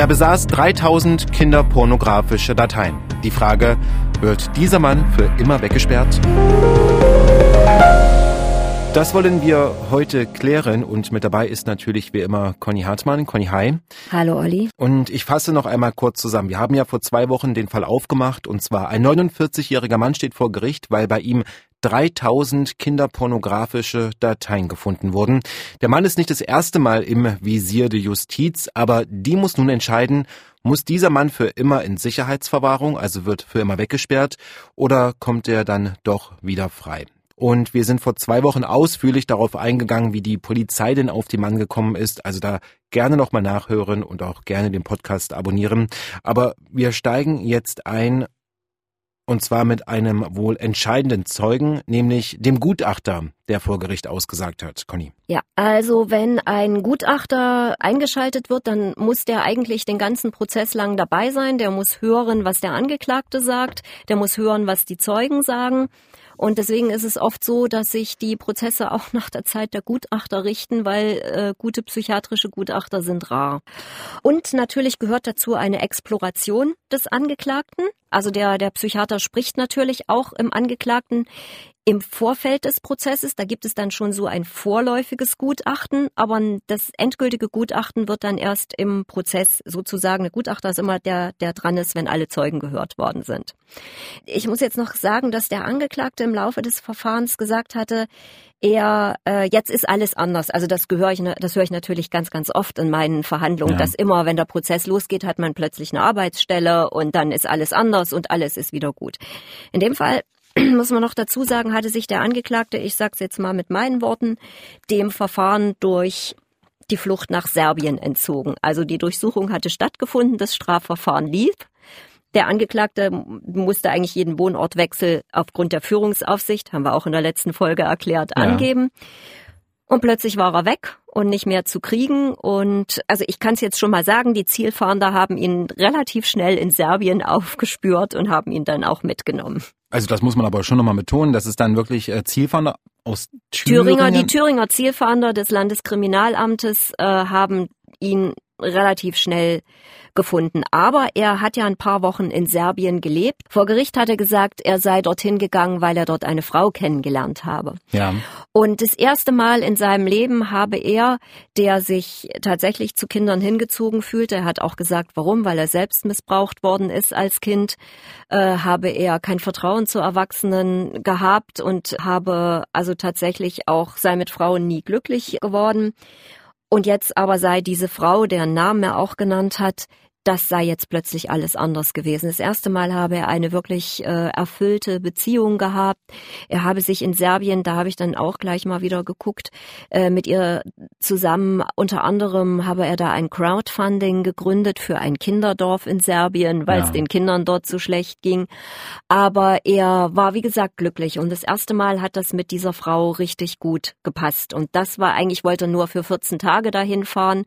Er besaß 3000 kinderpornografische Dateien. Die Frage, wird dieser Mann für immer weggesperrt? Das wollen wir heute klären und mit dabei ist natürlich wie immer Conny Hartmann. Conny, hi. Hallo Olli. Und ich fasse noch einmal kurz zusammen. Wir haben ja vor zwei Wochen den Fall aufgemacht und zwar ein 49-jähriger Mann steht vor Gericht, weil bei ihm 3000 kinderpornografische Dateien gefunden wurden. Der Mann ist nicht das erste Mal im Visier der Justiz, aber die muss nun entscheiden, muss dieser Mann für immer in Sicherheitsverwahrung, also wird für immer weggesperrt, oder kommt er dann doch wieder frei? Und wir sind vor zwei Wochen ausführlich darauf eingegangen, wie die Polizei denn auf den Mann gekommen ist. Also da gerne nochmal nachhören und auch gerne den Podcast abonnieren. Aber wir steigen jetzt ein und zwar mit einem wohl entscheidenden Zeugen, nämlich dem Gutachter, der vor Gericht ausgesagt hat. Conny. Ja, also wenn ein Gutachter eingeschaltet wird, dann muss der eigentlich den ganzen Prozess lang dabei sein. Der muss hören, was der Angeklagte sagt. Der muss hören, was die Zeugen sagen. Und deswegen ist es oft so, dass sich die Prozesse auch nach der Zeit der Gutachter richten, weil äh, gute psychiatrische Gutachter sind rar. Und natürlich gehört dazu eine Exploration des Angeklagten. Also der, der Psychiater spricht natürlich auch im Angeklagten im Vorfeld des Prozesses. Da gibt es dann schon so ein vorläufiges Gutachten, aber das endgültige Gutachten wird dann erst im Prozess sozusagen. Der Gutachter ist immer der, der dran ist, wenn alle Zeugen gehört worden sind. Ich muss jetzt noch sagen, dass der Angeklagte im Laufe des Verfahrens gesagt hatte, er äh, jetzt ist alles anders. Also das gehöre ich, das höre ich natürlich ganz, ganz oft in meinen Verhandlungen, ja. dass immer, wenn der Prozess losgeht, hat man plötzlich eine Arbeitsstelle und dann ist alles anders und alles ist wieder gut. In dem Fall muss man noch dazu sagen, hatte sich der Angeklagte, ich sage es jetzt mal mit meinen Worten, dem Verfahren durch die Flucht nach Serbien entzogen. Also die Durchsuchung hatte stattgefunden, das Strafverfahren lief. Der Angeklagte musste eigentlich jeden Wohnortwechsel aufgrund der Führungsaufsicht, haben wir auch in der letzten Folge erklärt, ja. angeben. Und plötzlich war er weg und nicht mehr zu kriegen. Und also ich kann es jetzt schon mal sagen, die Zielfahnder haben ihn relativ schnell in Serbien aufgespürt und haben ihn dann auch mitgenommen. Also das muss man aber schon nochmal betonen, dass es dann wirklich äh, Zielfahnder aus Thüringen. Thüringer, die Thüringer Zielfahnder des Landeskriminalamtes äh, haben ihn relativ schnell gefunden. Aber er hat ja ein paar Wochen in Serbien gelebt. Vor Gericht hat er gesagt, er sei dorthin gegangen, weil er dort eine Frau kennengelernt habe. Ja. Und das erste Mal in seinem Leben habe er, der sich tatsächlich zu Kindern hingezogen fühlte, er hat auch gesagt, warum, weil er selbst missbraucht worden ist als Kind, äh, habe er kein Vertrauen zu Erwachsenen gehabt und habe also tatsächlich auch sei mit Frauen nie glücklich geworden. Und jetzt aber sei diese Frau, deren Namen er auch genannt hat, das sei jetzt plötzlich alles anders gewesen. Das erste Mal habe er eine wirklich äh, erfüllte Beziehung gehabt. Er habe sich in Serbien, da habe ich dann auch gleich mal wieder geguckt, äh, mit ihr zusammen, unter anderem habe er da ein Crowdfunding gegründet für ein Kinderdorf in Serbien, weil ja. es den Kindern dort so schlecht ging. Aber er war, wie gesagt, glücklich. Und das erste Mal hat das mit dieser Frau richtig gut gepasst. Und das war eigentlich, wollte er nur für 14 Tage dahin fahren.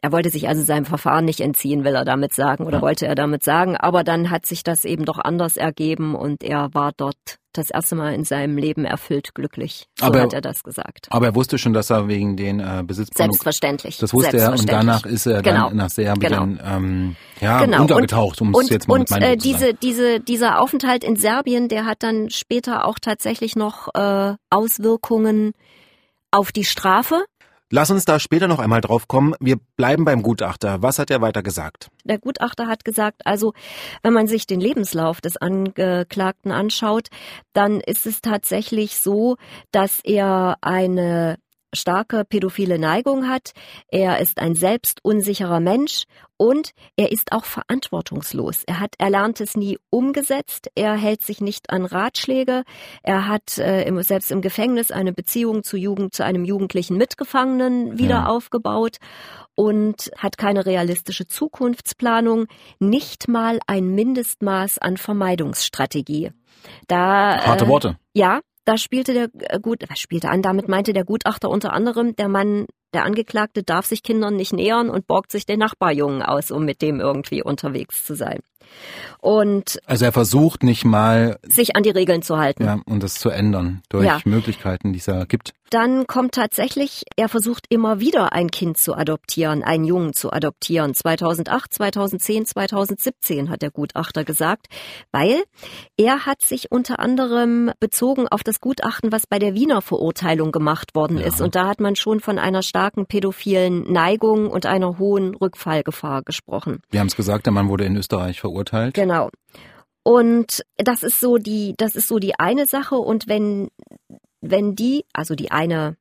Er wollte sich also seinem Verfahren nicht entziehen, will er damit sagen, oder ja. wollte er damit sagen. Aber dann hat sich das eben doch anders ergeben und er war dort das erste Mal in seinem Leben erfüllt glücklich. So aber, hat er das gesagt. Aber er wusste schon, dass er wegen den äh, Besitz Selbstverständlich. Das wusste er und danach ist er genau. dann nach Serbien genau. ähm, ja, genau. untergetaucht, um es jetzt mal und, mit äh, diese, diese, dieser Aufenthalt in Serbien, der hat dann später auch tatsächlich noch äh, Auswirkungen auf die Strafe. Lass uns da später noch einmal drauf kommen. Wir bleiben beim Gutachter. Was hat er weiter gesagt? Der Gutachter hat gesagt, also wenn man sich den Lebenslauf des Angeklagten anschaut, dann ist es tatsächlich so, dass er eine starke pädophile Neigung hat. Er ist ein selbstunsicherer Mensch und er ist auch verantwortungslos. Er hat Erlerntes nie umgesetzt. Er hält sich nicht an Ratschläge. Er hat äh, im, selbst im Gefängnis eine Beziehung zu Jugend, zu einem jugendlichen Mitgefangenen wieder ja. aufgebaut und hat keine realistische Zukunftsplanung, nicht mal ein Mindestmaß an Vermeidungsstrategie. Da, Harte äh, Worte. Ja, da spielte der äh, gut, was spielte an, damit meinte der Gutachter unter anderem, der Mann der Angeklagte darf sich Kindern nicht nähern und borgt sich den Nachbarjungen aus, um mit dem irgendwie unterwegs zu sein. Und also er versucht nicht mal sich an die Regeln zu halten. Ja, und das zu ändern durch ja. Möglichkeiten, die es da gibt. Dann kommt tatsächlich, er versucht immer wieder ein Kind zu adoptieren, einen Jungen zu adoptieren. 2008, 2010, 2017 hat der Gutachter gesagt, weil er hat sich unter anderem bezogen auf das Gutachten, was bei der Wiener Verurteilung gemacht worden ja. ist. Und da hat man schon von einer starken pädophilen Neigung und einer hohen Rückfallgefahr gesprochen. Wir haben es gesagt, der Mann wurde in Österreich verurteilt. Genau. Und das ist so die, das ist so die eine Sache. Und wenn, wenn die, also die eine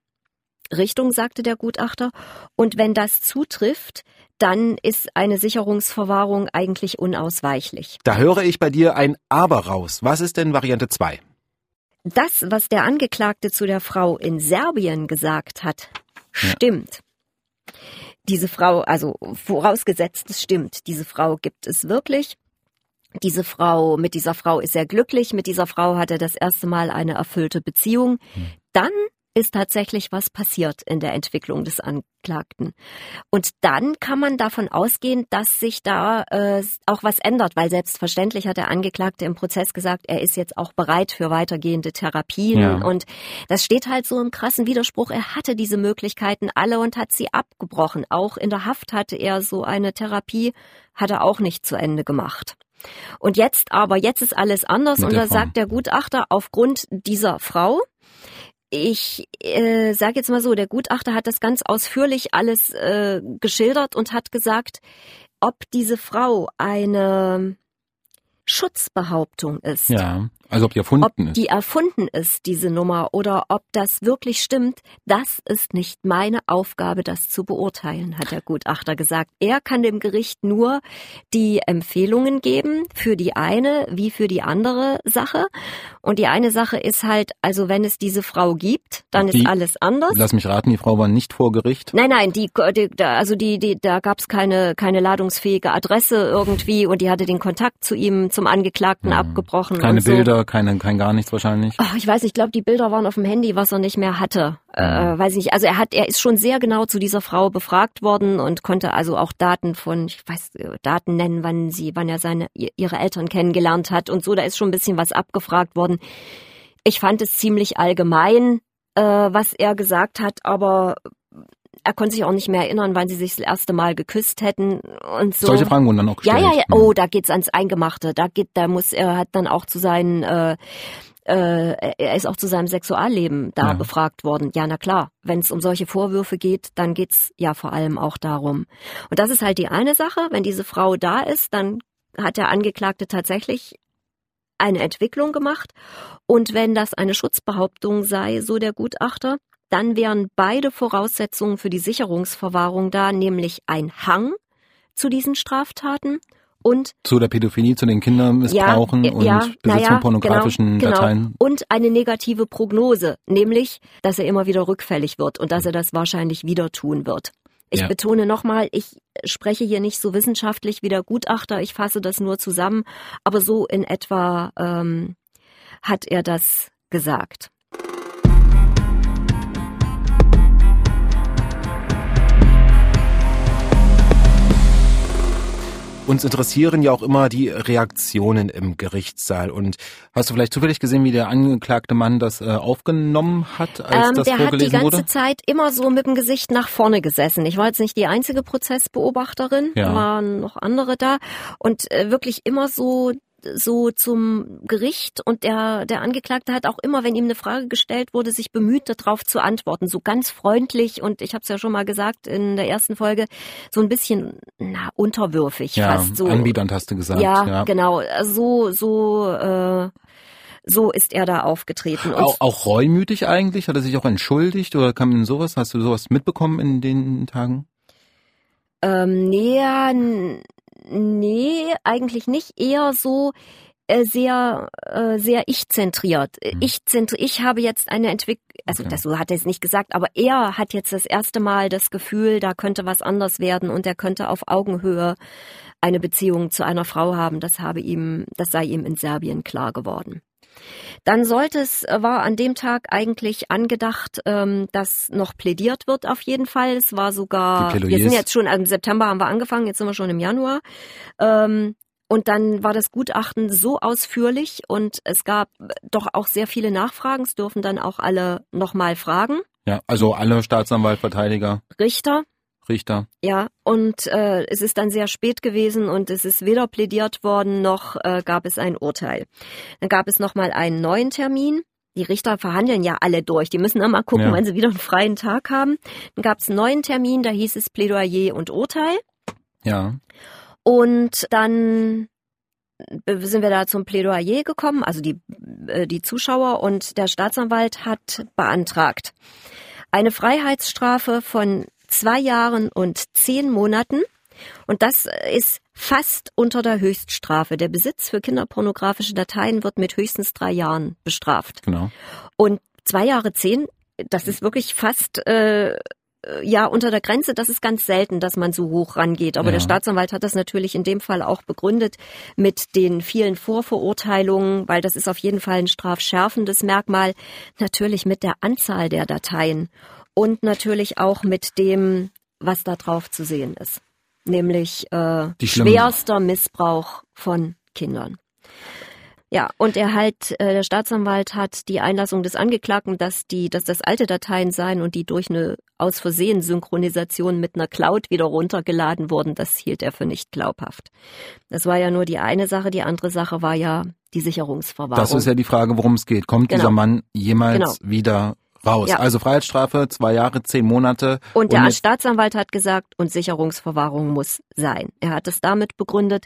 Richtung, sagte der Gutachter, und wenn das zutrifft, dann ist eine Sicherungsverwahrung eigentlich unausweichlich. Da höre ich bei dir ein Aber raus. Was ist denn Variante 2? Das, was der Angeklagte zu der Frau in Serbien gesagt hat, ja. Diese Frau, also vorausgesetzt es stimmt, diese Frau gibt es wirklich. Diese Frau, mit dieser Frau ist er glücklich, mit dieser Frau hat er das erste Mal eine erfüllte Beziehung. Hm. Dann ist tatsächlich was passiert in der Entwicklung des Anklagten. Und dann kann man davon ausgehen, dass sich da äh, auch was ändert, weil selbstverständlich hat der Angeklagte im Prozess gesagt, er ist jetzt auch bereit für weitergehende Therapien. Ja. Und das steht halt so im krassen Widerspruch. Er hatte diese Möglichkeiten alle und hat sie abgebrochen. Auch in der Haft hatte er so eine Therapie, hat er auch nicht zu Ende gemacht. Und jetzt aber, jetzt ist alles anders und da sagt der Gutachter, aufgrund dieser Frau, ich äh, sage jetzt mal so, der Gutachter hat das ganz ausführlich alles äh, geschildert und hat gesagt, ob diese Frau eine Schutzbehauptung ist. Ja. Also ob die erfunden ob ist. die erfunden ist, diese Nummer, oder ob das wirklich stimmt, das ist nicht meine Aufgabe, das zu beurteilen, hat der Gutachter gesagt. Er kann dem Gericht nur die Empfehlungen geben für die eine wie für die andere Sache. Und die eine Sache ist halt, also wenn es diese Frau gibt, dann die, ist alles anders. Lass mich raten, die Frau war nicht vor Gericht. Nein, nein, die, die also die, die, da gab es keine, keine ladungsfähige Adresse irgendwie und die hatte den Kontakt zu ihm, zum Angeklagten ja. abgebrochen. Keine Bilder, so. Keine, kein gar nichts wahrscheinlich. Ach, ich weiß, ich glaube, die Bilder waren auf dem Handy, was er nicht mehr hatte. Ja. Äh, weiß ich nicht. Also er hat, er ist schon sehr genau zu dieser Frau befragt worden und konnte also auch Daten von, ich weiß, Daten nennen, wann sie, wann er seine, ihre Eltern kennengelernt hat und so. Da ist schon ein bisschen was abgefragt worden. Ich fand es ziemlich allgemein, äh, was er gesagt hat, aber er konnte sich auch nicht mehr erinnern, wann sie sich das erste Mal geküsst hätten und so. Solche Fragen wurden dann auch gestellt. Ja, ja, ja. Oh, da geht's ans Eingemachte. Da geht, da muss er hat dann auch zu seinen äh, äh, er ist auch zu seinem Sexualleben da ja. befragt worden. Ja, na klar, wenn es um solche Vorwürfe geht, dann geht's ja vor allem auch darum. Und das ist halt die eine Sache. Wenn diese Frau da ist, dann hat der Angeklagte tatsächlich eine Entwicklung gemacht. Und wenn das eine Schutzbehauptung sei, so der Gutachter, dann wären beide Voraussetzungen für die Sicherungsverwahrung da, nämlich ein Hang zu diesen Straftaten und zu der Pädophilie, zu den Kindermissbrauchen ja, und ja, Besitz ja, von pornografischen genau, Dateien. Genau. Und eine negative Prognose, nämlich, dass er immer wieder rückfällig wird und dass er das wahrscheinlich wieder tun wird. Ich ja. betone nochmal, ich spreche hier nicht so wissenschaftlich wie der Gutachter, ich fasse das nur zusammen, aber so in etwa ähm, hat er das gesagt. Uns interessieren ja auch immer die Reaktionen im Gerichtssaal. Und hast du vielleicht zufällig gesehen, wie der angeklagte Mann das äh, aufgenommen hat, als ähm, das der vorgelesen? Der hat die ganze wurde? Zeit immer so mit dem Gesicht nach vorne gesessen. Ich war jetzt nicht die einzige Prozessbeobachterin, ja. waren noch andere da. Und äh, wirklich immer so so zum Gericht und der, der Angeklagte hat auch immer, wenn ihm eine Frage gestellt wurde, sich bemüht, darauf zu antworten. So ganz freundlich und ich habe es ja schon mal gesagt in der ersten Folge, so ein bisschen na, unterwürfig ja, fast. So. Anbieternd hast du gesagt. Ja, ja. genau. So, so, äh, so ist er da aufgetreten. Und auch, auch reumütig eigentlich? Hat er sich auch entschuldigt oder kam denn sowas? Hast du sowas mitbekommen in den Tagen? Ähm, nee, Nee, eigentlich nicht. Eher so äh, sehr äh, sehr ich zentriert. Mhm. Ich zentri ich habe jetzt eine Entwicklung, also okay. das so hat er es nicht gesagt, aber er hat jetzt das erste Mal das Gefühl, da könnte was anders werden und er könnte auf Augenhöhe eine Beziehung zu einer Frau haben. Das habe ihm, das sei ihm in Serbien klar geworden. Dann sollte es, äh, war an dem Tag eigentlich angedacht, ähm, dass noch plädiert wird auf jeden Fall. Es war sogar, wir sind jetzt schon, im September haben wir angefangen, jetzt sind wir schon im Januar. Ähm, und dann war das Gutachten so ausführlich und es gab doch auch sehr viele Nachfragen. Es dürfen dann auch alle nochmal fragen. Ja, also alle Staatsanwalt, Verteidiger. Richter. Richter. Ja, und äh, es ist dann sehr spät gewesen und es ist weder plädiert worden noch äh, gab es ein Urteil. Dann gab es nochmal einen neuen Termin. Die Richter verhandeln ja alle durch. Die müssen immer gucken, ja. wann sie wieder einen freien Tag haben. Dann gab es einen neuen Termin, da hieß es Plädoyer und Urteil. Ja. Und dann sind wir da zum Plädoyer gekommen, also die, äh, die Zuschauer und der Staatsanwalt hat beantragt eine Freiheitsstrafe von zwei Jahren und zehn Monaten. Und das ist fast unter der Höchststrafe. Der Besitz für kinderpornografische Dateien wird mit höchstens drei Jahren bestraft. Genau. Und zwei Jahre zehn, das ist wirklich fast äh, ja unter der Grenze. Das ist ganz selten, dass man so hoch rangeht. Aber ja. der Staatsanwalt hat das natürlich in dem Fall auch begründet mit den vielen Vorverurteilungen, weil das ist auf jeden Fall ein strafschärfendes Merkmal. Natürlich mit der Anzahl der Dateien und natürlich auch mit dem, was da drauf zu sehen ist, nämlich äh, schwerster Missbrauch von Kindern. Ja, und er halt, äh, der Staatsanwalt hat die Einlassung des Angeklagten, dass die, dass das alte Dateien seien und die durch eine aus Versehen Synchronisation mit einer Cloud wieder runtergeladen wurden, das hielt er für nicht glaubhaft. Das war ja nur die eine Sache, die andere Sache war ja die Sicherungsverwahrung. Das ist ja die Frage, worum es geht. Kommt genau. dieser Mann jemals genau. wieder raus. Ja. Also Freiheitsstrafe, zwei Jahre, zehn Monate. Und der und Staatsanwalt hat gesagt, und Sicherungsverwahrung muss sein. Er hat es damit begründet,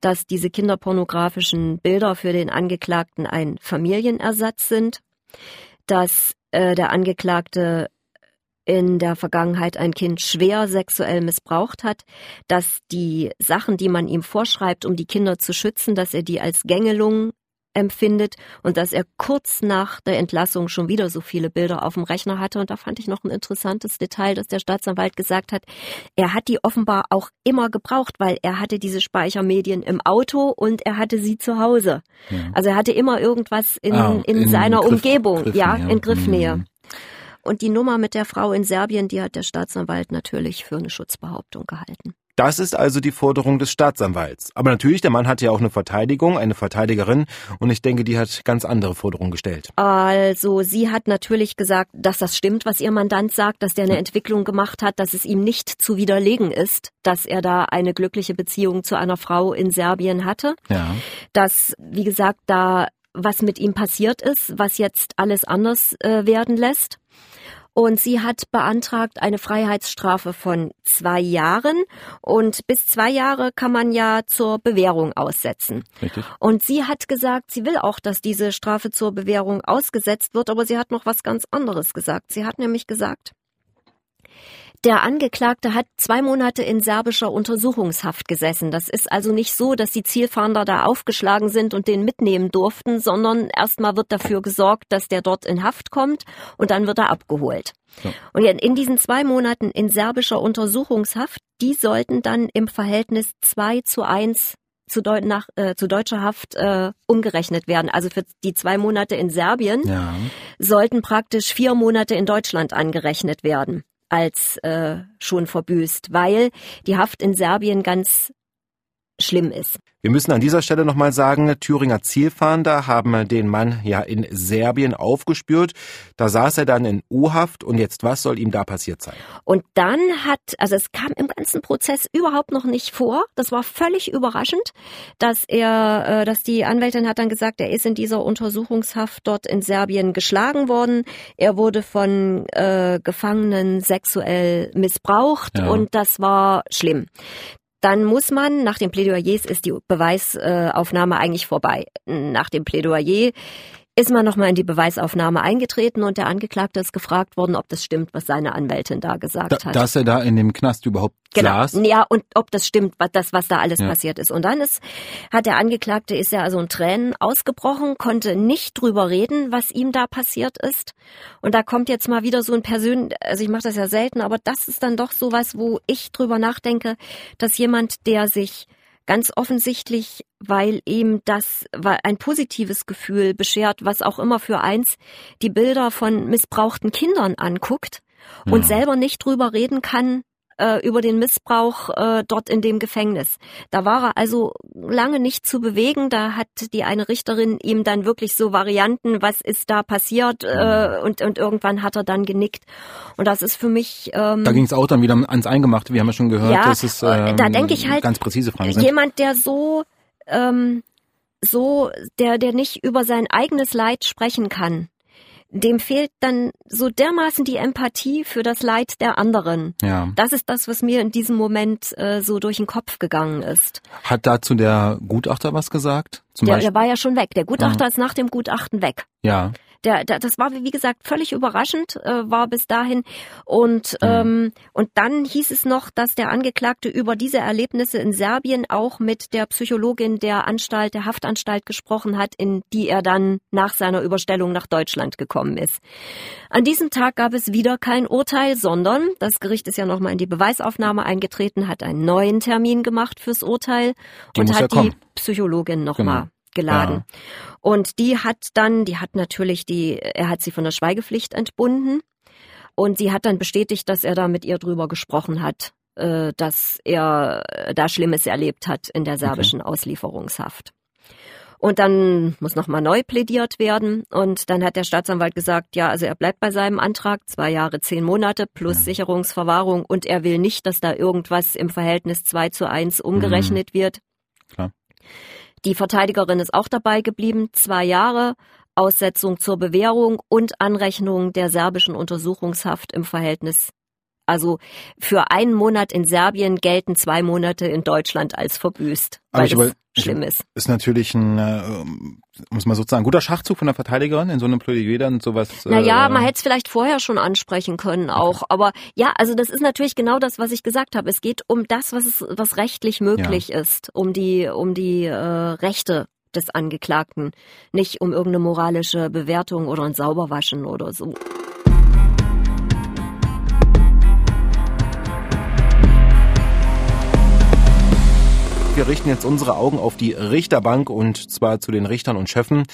dass diese kinderpornografischen Bilder für den Angeklagten ein Familienersatz sind, dass äh, der Angeklagte in der Vergangenheit ein Kind schwer sexuell missbraucht hat, dass die Sachen, die man ihm vorschreibt, um die Kinder zu schützen, dass er die als Gängelung empfindet und dass er kurz nach der Entlassung schon wieder so viele Bilder auf dem Rechner hatte. Und da fand ich noch ein interessantes Detail, dass der Staatsanwalt gesagt hat, er hat die offenbar auch immer gebraucht, weil er hatte diese Speichermedien im Auto und er hatte sie zu Hause. Ja. Also er hatte immer irgendwas in, ah, in, in, seiner Griff, Umgebung, Griff, ja, in Griffnähe. Mhm. Und die Nummer mit der Frau in Serbien, die hat der Staatsanwalt natürlich für eine Schutzbehauptung gehalten. Das ist also die Forderung des Staatsanwalts. Aber natürlich, der Mann hat ja auch eine Verteidigung, eine Verteidigerin, und ich denke, die hat ganz andere Forderungen gestellt. Also, sie hat natürlich gesagt, dass das stimmt, was ihr Mandant sagt, dass der eine Entwicklung gemacht hat, dass es ihm nicht zu widerlegen ist, dass er da eine glückliche Beziehung zu einer Frau in Serbien hatte. Ja. Dass, wie gesagt, da was mit ihm passiert ist, was jetzt alles anders äh, werden lässt. Und sie hat beantragt eine Freiheitsstrafe von zwei Jahren. Und bis zwei Jahre kann man ja zur Bewährung aussetzen. Richtig. Und sie hat gesagt, sie will auch, dass diese Strafe zur Bewährung ausgesetzt wird. Aber sie hat noch was ganz anderes gesagt. Sie hat nämlich gesagt, der Angeklagte hat zwei Monate in serbischer Untersuchungshaft gesessen. Das ist also nicht so, dass die Zielfahnder da aufgeschlagen sind und den mitnehmen durften, sondern erstmal wird dafür gesorgt, dass der dort in Haft kommt und dann wird er abgeholt. Ja. Und in diesen zwei Monaten in serbischer Untersuchungshaft, die sollten dann im Verhältnis zwei zu eins zu, Deu nach, äh, zu deutscher Haft äh, umgerechnet werden. Also für die zwei Monate in Serbien ja. sollten praktisch vier Monate in Deutschland angerechnet werden als äh, schon verbüßt, weil die Haft in Serbien ganz schlimm ist. Wir müssen an dieser Stelle nochmal sagen, Thüringer Zielfahnder haben den Mann ja in Serbien aufgespürt. Da saß er dann in U-Haft und jetzt was soll ihm da passiert sein? Und dann hat, also es kam im ganzen Prozess überhaupt noch nicht vor. Das war völlig überraschend, dass er, äh, dass die Anwältin hat dann gesagt, er ist in dieser Untersuchungshaft dort in Serbien geschlagen worden. Er wurde von äh, Gefangenen sexuell missbraucht ja. und das war schlimm dann muss man, nach den Plädoyers ist die Beweisaufnahme eigentlich vorbei. Nach dem Plädoyer ist man nochmal in die Beweisaufnahme eingetreten und der Angeklagte ist gefragt worden, ob das stimmt, was seine Anwältin da gesagt da, hat. Dass er da in dem Knast überhaupt genau. saß? Ja, und ob das stimmt, was, das, was da alles ja. passiert ist. Und dann ist, hat der Angeklagte, ist ja also in Tränen ausgebrochen, konnte nicht drüber reden, was ihm da passiert ist. Und da kommt jetzt mal wieder so ein Persön, also ich mache das ja selten, aber das ist dann doch sowas, wo ich drüber nachdenke, dass jemand, der sich ganz offensichtlich, weil ihm das ein positives Gefühl beschert, was auch immer für eins die Bilder von missbrauchten Kindern anguckt und ja. selber nicht drüber reden kann, äh, über den Missbrauch äh, dort in dem Gefängnis. Da war er also lange nicht zu bewegen. Da hat die eine Richterin ihm dann wirklich so Varianten, was ist da passiert äh, mhm. und, und irgendwann hat er dann genickt. Und das ist für mich... Ähm, da ging es auch dann wieder ans Eingemachte, wir haben ja schon gehört, ja, dass es ähm, da denke ich halt, ganz präzise Fragen sind. Jemand, der so... Ähm, so, der, der nicht über sein eigenes Leid sprechen kann, dem fehlt dann so dermaßen die Empathie für das Leid der anderen. Ja. Das ist das, was mir in diesem Moment äh, so durch den Kopf gegangen ist. Hat dazu der Gutachter was gesagt? Zum der, der war ja schon weg. Der Gutachter ah. ist nach dem Gutachten weg. Ja. Der, der, das war, wie gesagt, völlig überraschend, äh, war bis dahin. Und, mhm. ähm, und dann hieß es noch, dass der Angeklagte über diese Erlebnisse in Serbien auch mit der Psychologin der Anstalt, der Haftanstalt gesprochen hat, in die er dann nach seiner Überstellung nach Deutschland gekommen ist. An diesem Tag gab es wieder kein Urteil, sondern das Gericht ist ja nochmal in die Beweisaufnahme eingetreten, hat einen neuen Termin gemacht fürs Urteil die und hat ja die Psychologin nochmal genau geladen. Ja. Und die hat dann, die hat natürlich die, er hat sie von der Schweigepflicht entbunden und sie hat dann bestätigt, dass er da mit ihr drüber gesprochen hat, äh, dass er da Schlimmes erlebt hat in der serbischen okay. Auslieferungshaft. Und dann muss nochmal neu plädiert werden. Und dann hat der Staatsanwalt gesagt, ja, also er bleibt bei seinem Antrag, zwei Jahre, zehn Monate plus ja. Sicherungsverwahrung. Und er will nicht, dass da irgendwas im Verhältnis zwei zu eins umgerechnet mhm. wird. Klar. Die Verteidigerin ist auch dabei geblieben, zwei Jahre Aussetzung zur Bewährung und Anrechnung der serbischen Untersuchungshaft im Verhältnis. Also für einen Monat in Serbien gelten zwei Monate in Deutschland als verbüßt, weil Aber ich, es schlimm ist. Ist natürlich ein, äh, muss man sozusagen, ein guter Schachzug von der Verteidigerin in so einem Plädoyer dann sowas. Naja, äh, man hätte es vielleicht vorher schon ansprechen können auch. Okay. Aber ja, also das ist natürlich genau das, was ich gesagt habe. Es geht um das, was es, was rechtlich möglich ja. ist, um die, um die äh, Rechte des Angeklagten, nicht um irgendeine moralische Bewertung oder ein Sauberwaschen oder so. Wir richten jetzt unsere Augen auf die Richterbank und zwar zu den Richtern und Schöffen.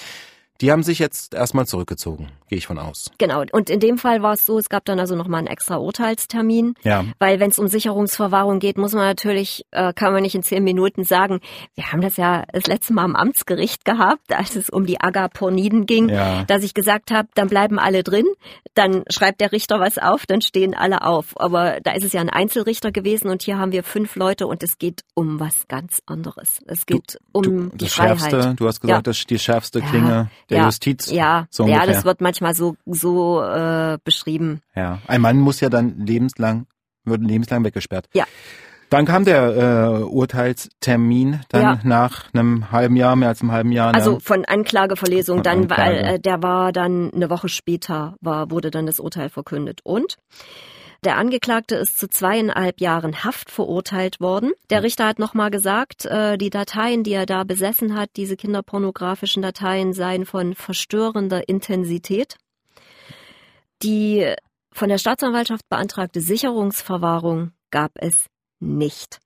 Die haben sich jetzt erstmal zurückgezogen, gehe ich von aus. Genau. Und in dem Fall war es so, es gab dann also nochmal einen extra Urteilstermin. Ja. Weil wenn es um Sicherungsverwahrung geht, muss man natürlich, äh, kann man nicht in zehn Minuten sagen, wir haben das ja das letzte Mal am Amtsgericht gehabt, als es um die Agaporniden ging, ja. dass ich gesagt habe, dann bleiben alle drin, dann schreibt der Richter was auf, dann stehen alle auf. Aber da ist es ja ein Einzelrichter gewesen und hier haben wir fünf Leute und es geht um was ganz anderes. Es geht du, um du, die das Freiheit. Schärfste, du hast gesagt, ja. das ist die schärfste Klinge der ja, Justiz. Ja, so ja, das wird manchmal so so äh, beschrieben. Ja, ein Mann muss ja dann lebenslang wird lebenslang weggesperrt. Ja. Dann kam der äh, Urteilstermin dann ja. nach einem halben Jahr, mehr als einem halben Jahr. Also ne? von Anklageverlesung, von dann Anklage. weil äh, der war dann eine Woche später war wurde dann das Urteil verkündet und der Angeklagte ist zu zweieinhalb Jahren Haft verurteilt worden. Der Richter hat nochmal gesagt, äh, die Dateien, die er da besessen hat, diese kinderpornografischen Dateien seien von verstörender Intensität. Die von der Staatsanwaltschaft beantragte Sicherungsverwahrung gab es nicht.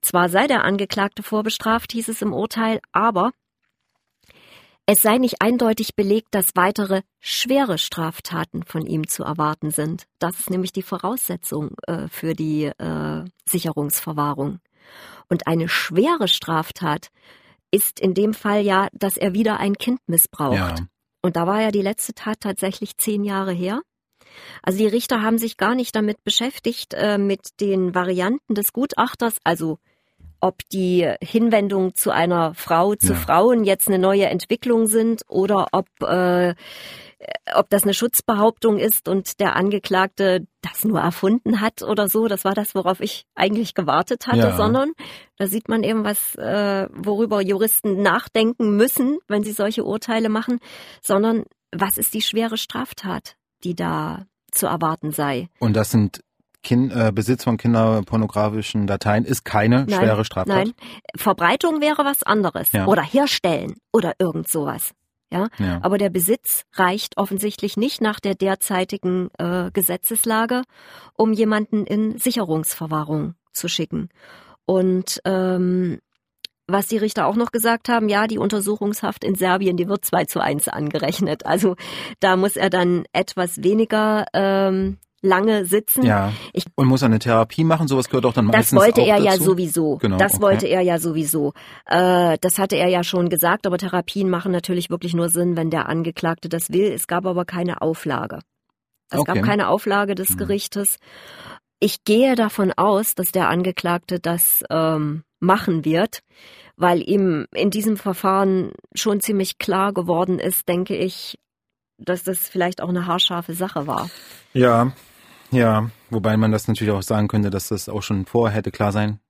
Zwar sei der Angeklagte vorbestraft, hieß es im Urteil, aber es sei nicht eindeutig belegt, dass weitere schwere Straftaten von ihm zu erwarten sind. Das ist nämlich die Voraussetzung äh, für die äh, Sicherungsverwahrung. Und eine schwere Straftat ist in dem Fall ja, dass er wieder ein Kind missbraucht. Ja. Und da war ja die letzte Tat tatsächlich zehn Jahre her. Also die Richter haben sich gar nicht damit beschäftigt, äh, mit den Varianten des Gutachters, also ob die Hinwendungen zu einer Frau, zu ja. Frauen jetzt eine neue Entwicklung sind oder ob, äh, ob das eine Schutzbehauptung ist und der Angeklagte das nur erfunden hat oder so. Das war das, worauf ich eigentlich gewartet hatte, ja. sondern da sieht man eben was, äh, worüber Juristen nachdenken müssen, wenn sie solche Urteile machen, sondern was ist die schwere Straftat, die da zu erwarten sei. Und das sind kind, äh, Besitz von kinderpornografischen Dateien ist keine nein, schwere Straftat? Nein, Verbreitung wäre was anderes. Ja. Oder Herstellen oder irgend sowas. Ja? ja? Aber der Besitz reicht offensichtlich nicht nach der derzeitigen äh, Gesetzeslage, um jemanden in Sicherungsverwahrung zu schicken. Und ähm, was die Richter auch noch gesagt haben, ja, die Untersuchungshaft in Serbien, die wird 2 zu 1 angerechnet. Also da muss er dann etwas weniger ähm, lange sitzen. Ja. Ich, und muss eine Therapie machen, sowas gehört auch dann meistens Das wollte er dazu. ja sowieso. Genau, das okay. wollte er ja sowieso. Äh, das hatte er ja schon gesagt, aber Therapien machen natürlich wirklich nur Sinn, wenn der Angeklagte das will. Es gab aber keine Auflage. Es Okay. gab keine Auflage des Mhm. Gerichtes. Ich gehe davon aus, dass der Angeklagte das ähm, machen wird, weil ihm in diesem Verfahren schon ziemlich klar geworden ist, denke ich, dass das vielleicht auch eine haarscharfe Sache war. Ja, ja. Wobei man das natürlich auch sagen könnte, dass das auch schon vorher hätte klar sein.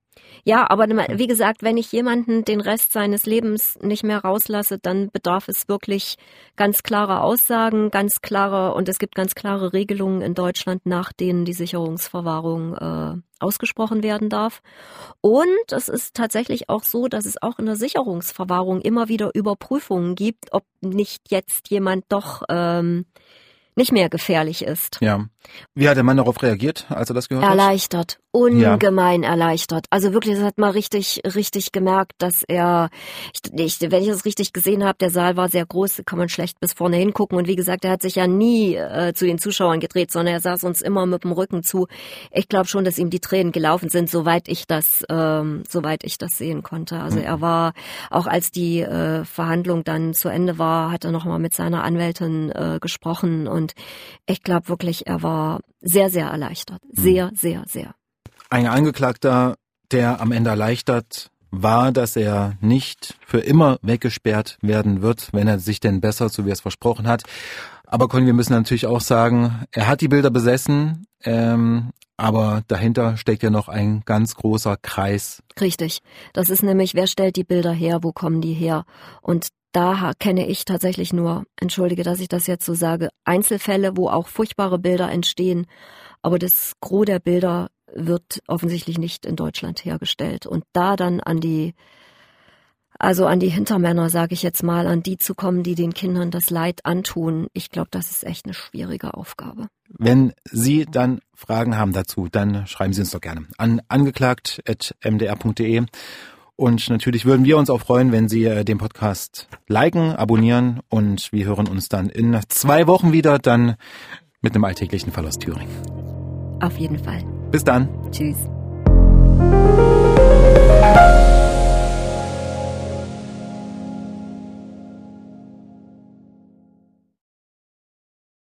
Ja, aber wie gesagt, wenn ich jemanden den Rest seines Lebens nicht mehr rauslasse, dann bedarf es wirklich ganz klare Aussagen, ganz klare, und es gibt ganz klare Regelungen in Deutschland, nach denen die Sicherungsverwahrung äh, ausgesprochen werden darf. Und es ist tatsächlich auch so, dass es auch in der Sicherungsverwahrung immer wieder Überprüfungen gibt, ob nicht jetzt jemand doch ähm, nicht mehr gefährlich ist. Ja. Wie hat der Mann darauf reagiert, als er das gehört hat? Erleichtert, ungemein erleichtert. Also wirklich, das hat man richtig, richtig gemerkt, dass er, ich, ich, wenn ich das richtig gesehen habe, der Saal war sehr groß, kann man schlecht bis vorne hingucken. Und wie gesagt, er hat sich ja nie äh, zu den Zuschauern gedreht, sondern er saß uns immer mit dem Rücken zu. Ich glaube schon, dass ihm die Tränen gelaufen sind, soweit ich das, ähm, soweit ich das sehen konnte. Also Mhm. er war, auch als die äh, Verhandlung dann zu Ende war, hat er nochmal mit seiner Anwältin äh, gesprochen und ich glaube wirklich, er war sehr, sehr erleichtert. Sehr, sehr, sehr. Ein Angeklagter, der am Ende erleichtert war, dass er nicht für immer weggesperrt werden wird, wenn er sich denn bessert, so wie er es versprochen hat. Aber Conny, wir müssen natürlich auch sagen, er hat die Bilder besessen, ähm, aber dahinter steckt ja noch ein ganz großer Kreis. Richtig. Das ist nämlich, wer stellt die Bilder her, wo kommen die her? Und da kenne ich tatsächlich nur, entschuldige, dass ich das jetzt so sage, Einzelfälle, wo auch furchtbare Bilder entstehen. Aber das Gros der Bilder wird offensichtlich nicht in Deutschland hergestellt. Und da dann an die, also an die Hintermänner, sage ich jetzt mal, an die zu kommen, die den Kindern das Leid antun, ich glaube, das ist echt eine schwierige Aufgabe. Wenn Sie dann Fragen haben dazu, dann schreiben Sie uns doch gerne an angeklagt.mdr.de. Und natürlich würden wir uns auch freuen, wenn Sie äh, den Podcast liken, abonnieren und wir hören uns dann in zwei Wochen wieder, dann mit einem alltäglichen Fall aus Thüringen. Auf jeden Fall. Bis dann. Tschüss.